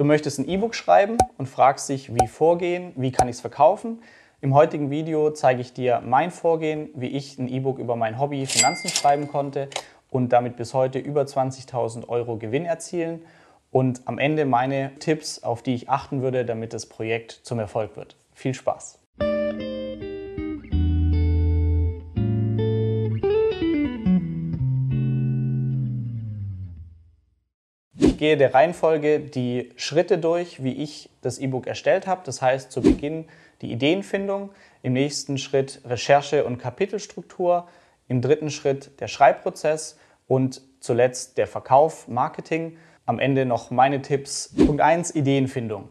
Du möchtest ein E-Book schreiben und fragst dich, wie vorgehen, wie kann ich es verkaufen. Im heutigen Video zeige ich dir mein Vorgehen, wie ich ein E-Book über mein Hobby Finanzen schreiben konnte und damit bis heute über 20.000 Euro Gewinn erzielen und am Ende meine Tipps, auf die ich achten würde, damit das Projekt zum Erfolg wird. Viel Spaß! Gehe der Reihenfolge die Schritte durch, wie ich das E-Book erstellt habe. Das heißt, zu Beginn die Ideenfindung, im nächsten Schritt Recherche und Kapitelstruktur, im dritten Schritt der Schreibprozess und zuletzt der Verkauf, Marketing am Ende noch meine Tipps. Punkt 1, Ideenfindung.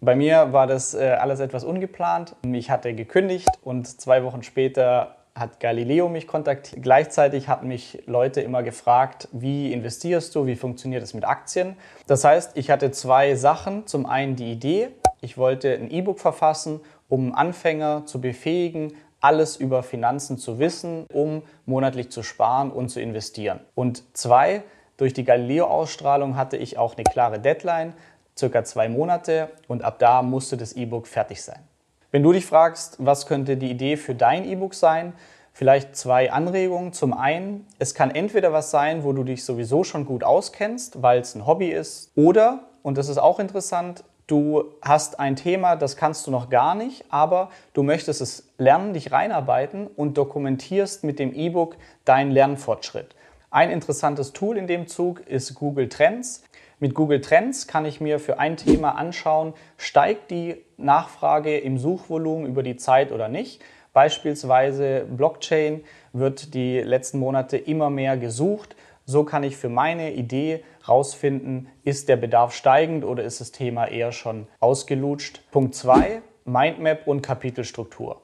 Bei mir war das äh, alles etwas ungeplant. Ich hatte gekündigt und zwei Wochen später hat Galileo mich kontaktiert. Gleichzeitig hatten mich Leute immer gefragt, wie investierst du, wie funktioniert es mit Aktien. Das heißt, ich hatte zwei Sachen. Zum einen die Idee, ich wollte ein E-Book verfassen, um Anfänger zu befähigen, alles über Finanzen zu wissen, um monatlich zu sparen und zu investieren. Und zwei, durch die Galileo-Ausstrahlung hatte ich auch eine klare Deadline, circa zwei Monate, und ab da musste das E-Book fertig sein. Wenn du dich fragst, was könnte die Idee für dein E-Book sein, vielleicht zwei Anregungen. Zum einen, es kann entweder was sein, wo du dich sowieso schon gut auskennst, weil es ein Hobby ist, oder, und das ist auch interessant, du hast ein Thema, das kannst du noch gar nicht, aber du möchtest es lernen, dich reinarbeiten und dokumentierst mit dem E-Book deinen Lernfortschritt. Ein interessantes Tool in dem Zug ist Google Trends. Mit Google Trends kann ich mir für ein Thema anschauen, steigt die Nachfrage im Suchvolumen über die Zeit oder nicht. Beispielsweise Blockchain wird die letzten Monate immer mehr gesucht. So kann ich für meine Idee herausfinden, ist der Bedarf steigend oder ist das Thema eher schon ausgelutscht. Punkt 2, Mindmap und Kapitelstruktur.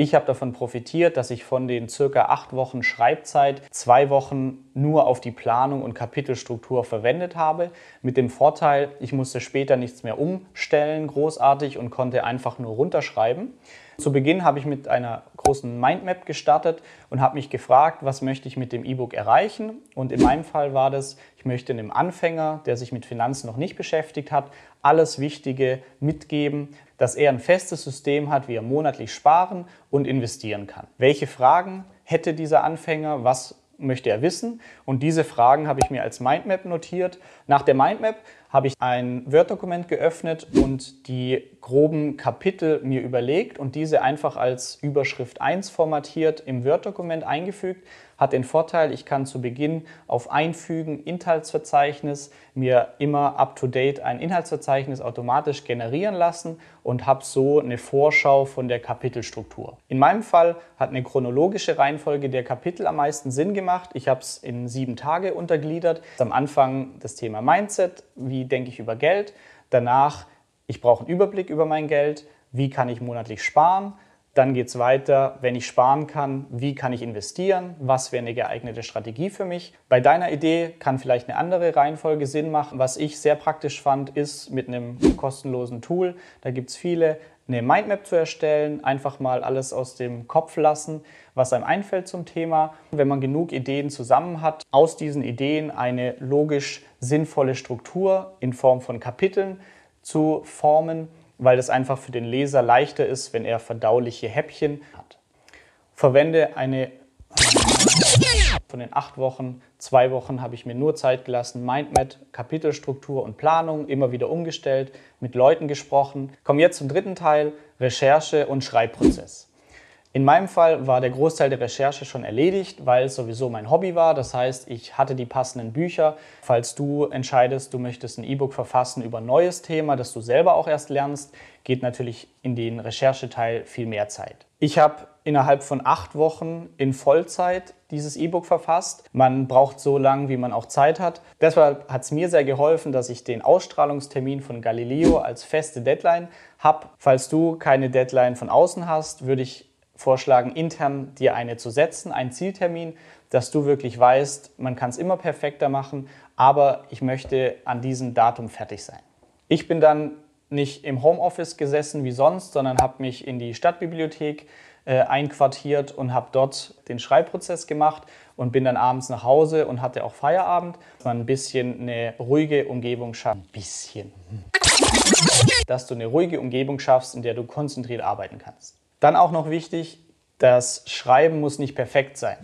Ich habe davon profitiert, dass ich von den circa acht Wochen Schreibzeit zwei Wochen nur auf die Planung und Kapitelstruktur verwendet habe. Mit dem Vorteil, ich musste später nichts mehr umstellen, großartig und konnte einfach nur runterschreiben. Zu Beginn habe ich mit einer großen Mindmap gestartet und habe mich gefragt, was möchte ich mit dem E-Book erreichen. Und in meinem Fall war das, ich möchte einem Anfänger, der sich mit Finanzen noch nicht beschäftigt hat, alles Wichtige mitgeben, dass er ein festes System hat, wie er monatlich sparen und investieren kann. Welche Fragen hätte dieser Anfänger? Was möchte er wissen? Und diese Fragen habe ich mir als Mindmap notiert. Nach der Mindmap habe ich ein Word-Dokument geöffnet und die groben Kapitel mir überlegt und diese einfach als Überschrift 1 formatiert im Word-Dokument eingefügt. Hat den Vorteil, ich kann zu Beginn auf Einfügen Inhaltsverzeichnis mir immer up-to-date ein Inhaltsverzeichnis automatisch generieren lassen und habe so eine Vorschau von der Kapitelstruktur. In meinem Fall hat eine chronologische Reihenfolge der Kapitel am meisten Sinn gemacht. Ich habe es in sieben Tage untergliedert. Am Anfang das Thema Mindset, wie denke ich über Geld. Danach, ich brauche einen Überblick über mein Geld. Wie kann ich monatlich sparen? Dann geht es weiter, wenn ich sparen kann, wie kann ich investieren? Was wäre eine geeignete Strategie für mich? Bei deiner Idee kann vielleicht eine andere Reihenfolge Sinn machen. Was ich sehr praktisch fand, ist mit einem kostenlosen Tool, da gibt es viele, eine Mindmap zu erstellen, einfach mal alles aus dem Kopf lassen, was einem einfällt zum Thema. Wenn man genug Ideen zusammen hat, aus diesen Ideen eine logisch sinnvolle Struktur in Form von Kapiteln zu formen weil das einfach für den Leser leichter ist, wenn er verdauliche Häppchen hat. Verwende eine von den acht Wochen, zwei Wochen habe ich mir nur Zeit gelassen, Mindmap, Kapitelstruktur und Planung, immer wieder umgestellt, mit Leuten gesprochen. Kommen jetzt zum dritten Teil, Recherche und Schreibprozess. In meinem Fall war der Großteil der Recherche schon erledigt, weil es sowieso mein Hobby war. Das heißt, ich hatte die passenden Bücher. Falls du entscheidest, du möchtest ein E-Book verfassen über ein neues Thema, das du selber auch erst lernst, geht natürlich in den Rechercheteil viel mehr Zeit. Ich habe innerhalb von acht Wochen in Vollzeit dieses E-Book verfasst. Man braucht so lange, wie man auch Zeit hat. Deshalb hat es mir sehr geholfen, dass ich den Ausstrahlungstermin von Galileo als feste Deadline habe. Falls du keine Deadline von außen hast, würde ich vorschlagen, intern dir eine zu setzen, einen Zieltermin, dass du wirklich weißt, man kann es immer perfekter machen, aber ich möchte an diesem Datum fertig sein. Ich bin dann nicht im Homeoffice gesessen wie sonst, sondern habe mich in die Stadtbibliothek äh, einquartiert und habe dort den Schreibprozess gemacht und bin dann abends nach Hause und hatte auch Feierabend. Man ein bisschen eine ruhige Umgebung schafft. Ein bisschen. Dass du eine ruhige Umgebung schaffst, in der du konzentriert arbeiten kannst. Dann auch noch wichtig, das Schreiben muss nicht perfekt sein.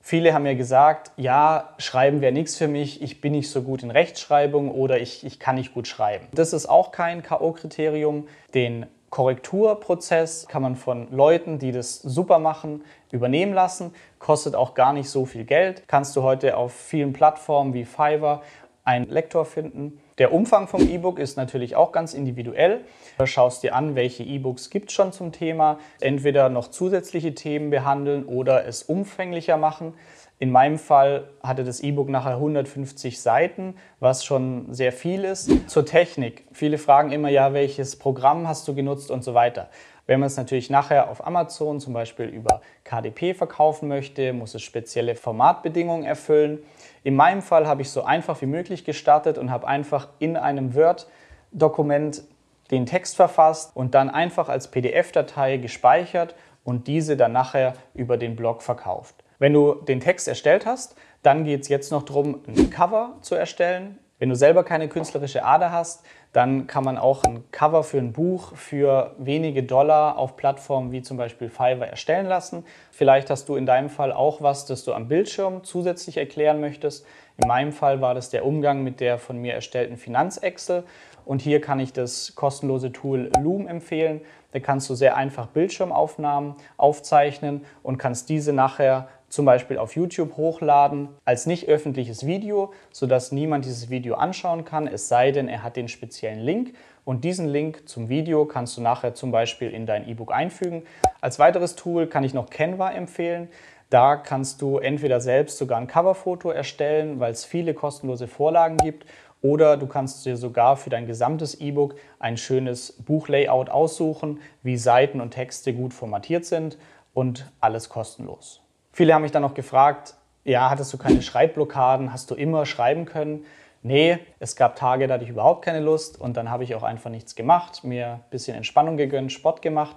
Viele haben mir gesagt, ja, Schreiben wäre nichts für mich, ich bin nicht so gut in Rechtschreibung oder ich, ich kann nicht gut schreiben. Das ist auch kein KO-Kriterium. Den Korrekturprozess kann man von Leuten, die das super machen, übernehmen lassen. Kostet auch gar nicht so viel Geld. Kannst du heute auf vielen Plattformen wie Fiverr einen Lektor finden. Der Umfang vom E-Book ist natürlich auch ganz individuell. Du schaust dir an, welche E-Books gibt es schon zum Thema. Entweder noch zusätzliche Themen behandeln oder es umfänglicher machen. In meinem Fall hatte das E-Book nachher 150 Seiten, was schon sehr viel ist. Zur Technik. Viele fragen immer, ja, welches Programm hast du genutzt und so weiter. Wenn man es natürlich nachher auf Amazon zum Beispiel über KDP verkaufen möchte, muss es spezielle Formatbedingungen erfüllen. In meinem Fall habe ich so einfach wie möglich gestartet und habe einfach in einem Word-Dokument den Text verfasst und dann einfach als PDF-Datei gespeichert und diese dann nachher über den Blog verkauft. Wenn du den Text erstellt hast, dann geht es jetzt noch darum, ein Cover zu erstellen. Wenn du selber keine künstlerische Ader hast, dann kann man auch ein Cover für ein Buch für wenige Dollar auf Plattformen wie zum Beispiel Fiverr erstellen lassen. Vielleicht hast du in deinem Fall auch was, das du am Bildschirm zusätzlich erklären möchtest. In meinem Fall war das der Umgang mit der von mir erstellten Finanzexcel. Und hier kann ich das kostenlose Tool Loom empfehlen. Da kannst du sehr einfach Bildschirmaufnahmen aufzeichnen und kannst diese nachher zum Beispiel auf YouTube hochladen als nicht öffentliches Video, sodass niemand dieses Video anschauen kann, es sei denn, er hat den speziellen Link. Und diesen Link zum Video kannst du nachher zum Beispiel in dein E-Book einfügen. Als weiteres Tool kann ich noch Canva empfehlen. Da kannst du entweder selbst sogar ein Coverfoto erstellen, weil es viele kostenlose Vorlagen gibt, oder du kannst dir sogar für dein gesamtes E-Book ein schönes Buchlayout aussuchen, wie Seiten und Texte gut formatiert sind und alles kostenlos. Viele haben mich dann noch gefragt, ja, hattest du keine Schreibblockaden? Hast du immer schreiben können? Nee, es gab Tage, da hatte ich überhaupt keine Lust und dann habe ich auch einfach nichts gemacht, mir ein bisschen Entspannung gegönnt, Sport gemacht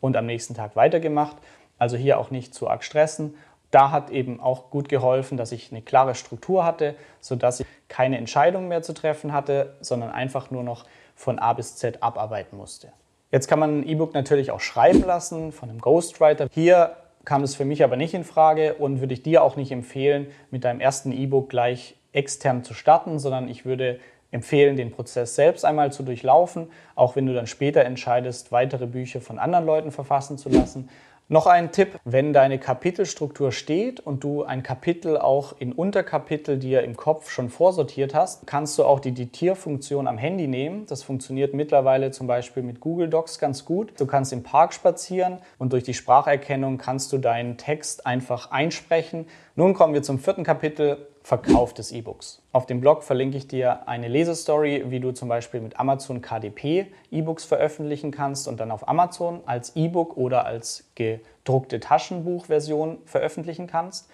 und am nächsten Tag weitergemacht. Also hier auch nicht zu arg stressen. Da hat eben auch gut geholfen, dass ich eine klare Struktur hatte, sodass ich keine Entscheidung mehr zu treffen hatte, sondern einfach nur noch von A bis Z abarbeiten musste. Jetzt kann man ein E-Book natürlich auch schreiben lassen von einem Ghostwriter. Hier kam es für mich aber nicht in Frage und würde ich dir auch nicht empfehlen, mit deinem ersten E-Book gleich extern zu starten, sondern ich würde empfehlen, den Prozess selbst einmal zu durchlaufen, auch wenn du dann später entscheidest, weitere Bücher von anderen Leuten verfassen zu lassen. Noch ein Tipp, wenn deine Kapitelstruktur steht und du ein Kapitel auch in Unterkapitel dir im Kopf schon vorsortiert hast, kannst du auch die Ditierfunktion am Handy nehmen. Das funktioniert mittlerweile zum Beispiel mit Google Docs ganz gut. Du kannst im Park spazieren und durch die Spracherkennung kannst du deinen Text einfach einsprechen. Nun kommen wir zum vierten Kapitel, Verkauf des E-Books. Auf dem Blog verlinke ich dir eine Lesestory, wie du zum Beispiel mit Amazon KDP E-Books veröffentlichen kannst und dann auf Amazon als E-Book oder als gedruckte Taschenbuchversion veröffentlichen kannst.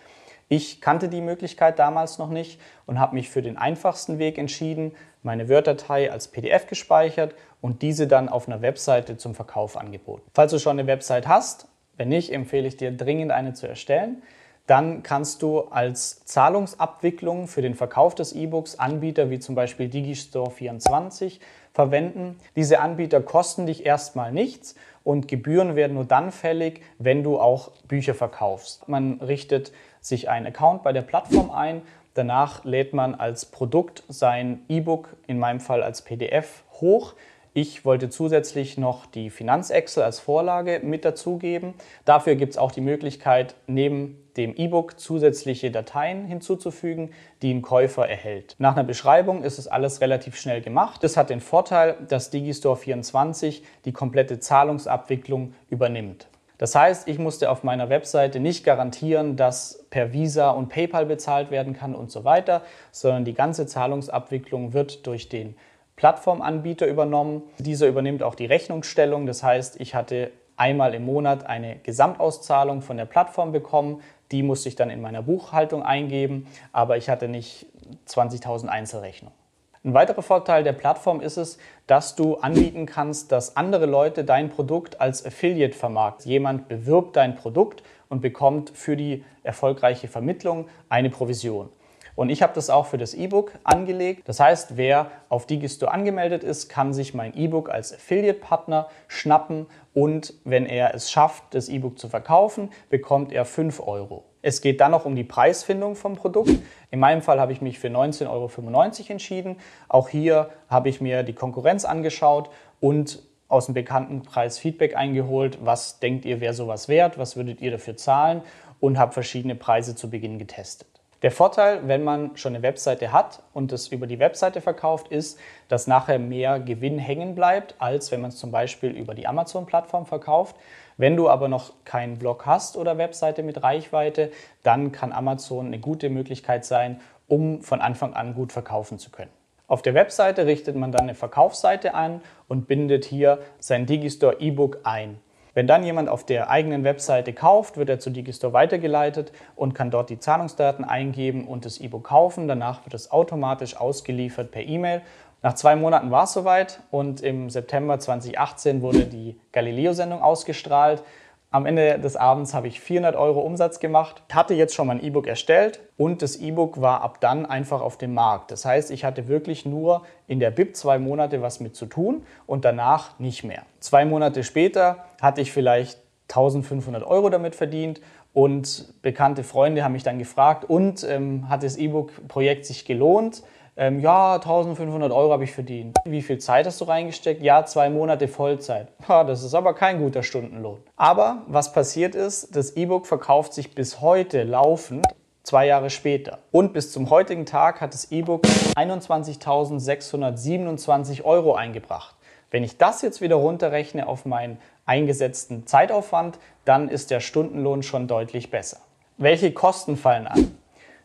Ich kannte die Möglichkeit damals noch nicht und habe mich für den einfachsten Weg entschieden, meine Word-Datei als PDF gespeichert und diese dann auf einer Webseite zum Verkauf angeboten. Falls du schon eine Website hast, wenn nicht, empfehle ich dir dringend eine zu erstellen. Dann kannst du als Zahlungsabwicklung für den Verkauf des E-Books Anbieter wie zum Beispiel Digistore24 verwenden. Diese Anbieter kosten dich erstmal nichts und Gebühren werden nur dann fällig, wenn du auch Bücher verkaufst. Man richtet sich einen Account bei der Plattform ein. Danach lädt man als Produkt sein E-Book, in meinem Fall als PDF, hoch. Ich wollte zusätzlich noch die Finanzexcel als Vorlage mit dazugeben. Dafür gibt es auch die Möglichkeit, neben dem E-Book zusätzliche Dateien hinzuzufügen, die ein Käufer erhält. Nach einer Beschreibung ist es alles relativ schnell gemacht. Das hat den Vorteil, dass Digistore 24 die komplette Zahlungsabwicklung übernimmt. Das heißt, ich musste auf meiner Webseite nicht garantieren, dass per Visa und PayPal bezahlt werden kann und so weiter, sondern die ganze Zahlungsabwicklung wird durch den Plattformanbieter übernommen. Dieser übernimmt auch die Rechnungsstellung. Das heißt, ich hatte einmal im Monat eine Gesamtauszahlung von der Plattform bekommen. Die musste ich dann in meiner Buchhaltung eingeben, aber ich hatte nicht 20.000 Einzelrechnungen. Ein weiterer Vorteil der Plattform ist es, dass du anbieten kannst, dass andere Leute dein Produkt als Affiliate vermarkten. Jemand bewirbt dein Produkt und bekommt für die erfolgreiche Vermittlung eine Provision. Und ich habe das auch für das E-Book angelegt. Das heißt, wer auf Digistore angemeldet ist, kann sich mein E-Book als Affiliate-Partner schnappen und wenn er es schafft, das E-Book zu verkaufen, bekommt er 5 Euro. Es geht dann noch um die Preisfindung vom Produkt. In meinem Fall habe ich mich für 19,95 Euro entschieden. Auch hier habe ich mir die Konkurrenz angeschaut und aus dem bekannten Preis Feedback eingeholt. Was denkt ihr, wäre sowas wert? Was würdet ihr dafür zahlen? Und habe verschiedene Preise zu Beginn getestet. Der Vorteil, wenn man schon eine Webseite hat und es über die Webseite verkauft, ist, dass nachher mehr Gewinn hängen bleibt, als wenn man es zum Beispiel über die Amazon-Plattform verkauft. Wenn du aber noch keinen Blog hast oder Webseite mit Reichweite, dann kann Amazon eine gute Möglichkeit sein, um von Anfang an gut verkaufen zu können. Auf der Webseite richtet man dann eine Verkaufsseite an und bindet hier sein Digistore E-Book ein. Wenn dann jemand auf der eigenen Webseite kauft, wird er zu Digistore weitergeleitet und kann dort die Zahlungsdaten eingeben und das E-Book kaufen. Danach wird es automatisch ausgeliefert per E-Mail nach zwei Monaten war es soweit und im September 2018 wurde die Galileo-Sendung ausgestrahlt. Am Ende des Abends habe ich 400 Euro Umsatz gemacht, hatte jetzt schon mein E-Book erstellt und das E-Book war ab dann einfach auf dem Markt. Das heißt, ich hatte wirklich nur in der BIP zwei Monate was mit zu tun und danach nicht mehr. Zwei Monate später hatte ich vielleicht 1500 Euro damit verdient und bekannte Freunde haben mich dann gefragt, und ähm, hat das E-Book-Projekt sich gelohnt? Ähm, ja, 1500 Euro habe ich verdient. Wie viel Zeit hast du reingesteckt? Ja, zwei Monate Vollzeit. Ha, das ist aber kein guter Stundenlohn. Aber was passiert ist, das E-Book verkauft sich bis heute laufend zwei Jahre später. Und bis zum heutigen Tag hat das E-Book 21.627 Euro eingebracht. Wenn ich das jetzt wieder runterrechne auf meinen eingesetzten Zeitaufwand, dann ist der Stundenlohn schon deutlich besser. Welche Kosten fallen an?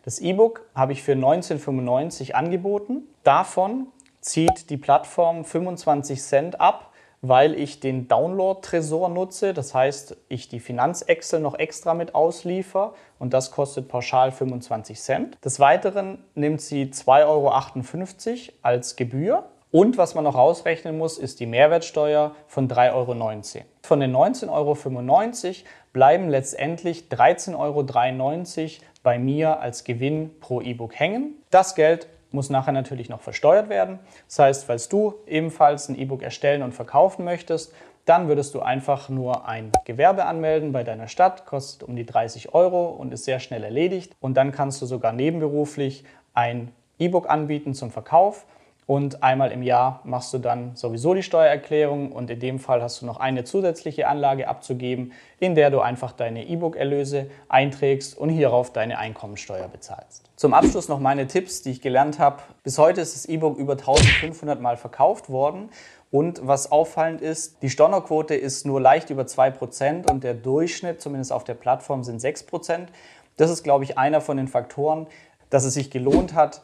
Das E-Book habe ich für 1995 angeboten. Davon zieht die Plattform 25 Cent ab, weil ich den Download-Tresor nutze. Das heißt, ich die Finanz-Excel noch extra mit ausliefer und das kostet pauschal 25 Cent. Des Weiteren nimmt sie 2,58 Euro als Gebühr. Und was man noch ausrechnen muss, ist die Mehrwertsteuer von 3,19 Euro. Von den 19,95 Euro bleiben letztendlich 13,93 Euro bei mir als Gewinn pro E-Book hängen. Das Geld muss nachher natürlich noch versteuert werden. Das heißt, falls du ebenfalls ein E-Book erstellen und verkaufen möchtest, dann würdest du einfach nur ein Gewerbe anmelden bei deiner Stadt, kostet um die 30 Euro und ist sehr schnell erledigt. Und dann kannst du sogar nebenberuflich ein E-Book anbieten zum Verkauf und einmal im Jahr machst du dann sowieso die Steuererklärung und in dem Fall hast du noch eine zusätzliche Anlage abzugeben, in der du einfach deine E-Book-Erlöse einträgst und hierauf deine Einkommensteuer bezahlst. Zum Abschluss noch meine Tipps, die ich gelernt habe. Bis heute ist das E-Book über 1500 Mal verkauft worden und was auffallend ist, die Stornoquote ist nur leicht über 2% und der Durchschnitt, zumindest auf der Plattform, sind 6%. Das ist, glaube ich, einer von den Faktoren, dass es sich gelohnt hat,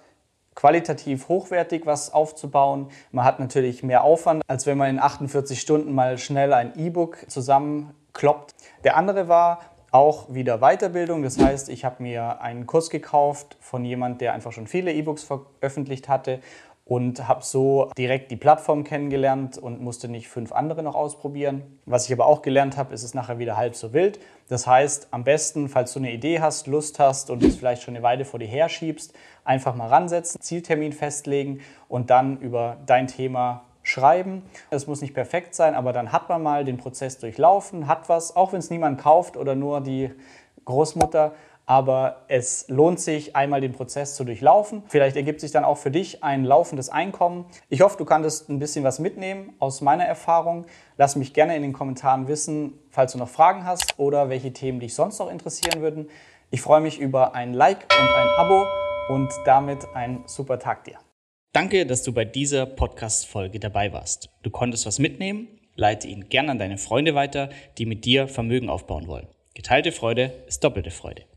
qualitativ hochwertig was aufzubauen. Man hat natürlich mehr Aufwand, als wenn man in 48 Stunden mal schnell ein E-Book zusammenkloppt. Der andere war auch wieder Weiterbildung. Das heißt, ich habe mir einen Kurs gekauft von jemand, der einfach schon viele E-Books veröffentlicht hatte und habe so direkt die Plattform kennengelernt und musste nicht fünf andere noch ausprobieren. Was ich aber auch gelernt habe, ist es nachher wieder halb so wild. Das heißt, am besten, falls du eine Idee hast, Lust hast und es vielleicht schon eine Weile vor dir her schiebst, einfach mal ransetzen, Zieltermin festlegen und dann über dein Thema schreiben. Es muss nicht perfekt sein, aber dann hat man mal den Prozess durchlaufen, hat was, auch wenn es niemand kauft oder nur die Großmutter, aber es lohnt sich, einmal den Prozess zu durchlaufen. Vielleicht ergibt sich dann auch für dich ein laufendes Einkommen. Ich hoffe, du kannst ein bisschen was mitnehmen aus meiner Erfahrung. Lass mich gerne in den Kommentaren wissen, falls du noch Fragen hast oder welche Themen dich sonst noch interessieren würden. Ich freue mich über ein Like und ein Abo und damit einen super Tag dir. Danke, dass du bei dieser Podcast-Folge dabei warst. Du konntest was mitnehmen, leite ihn gerne an deine Freunde weiter, die mit dir Vermögen aufbauen wollen. Geteilte Freude ist doppelte Freude.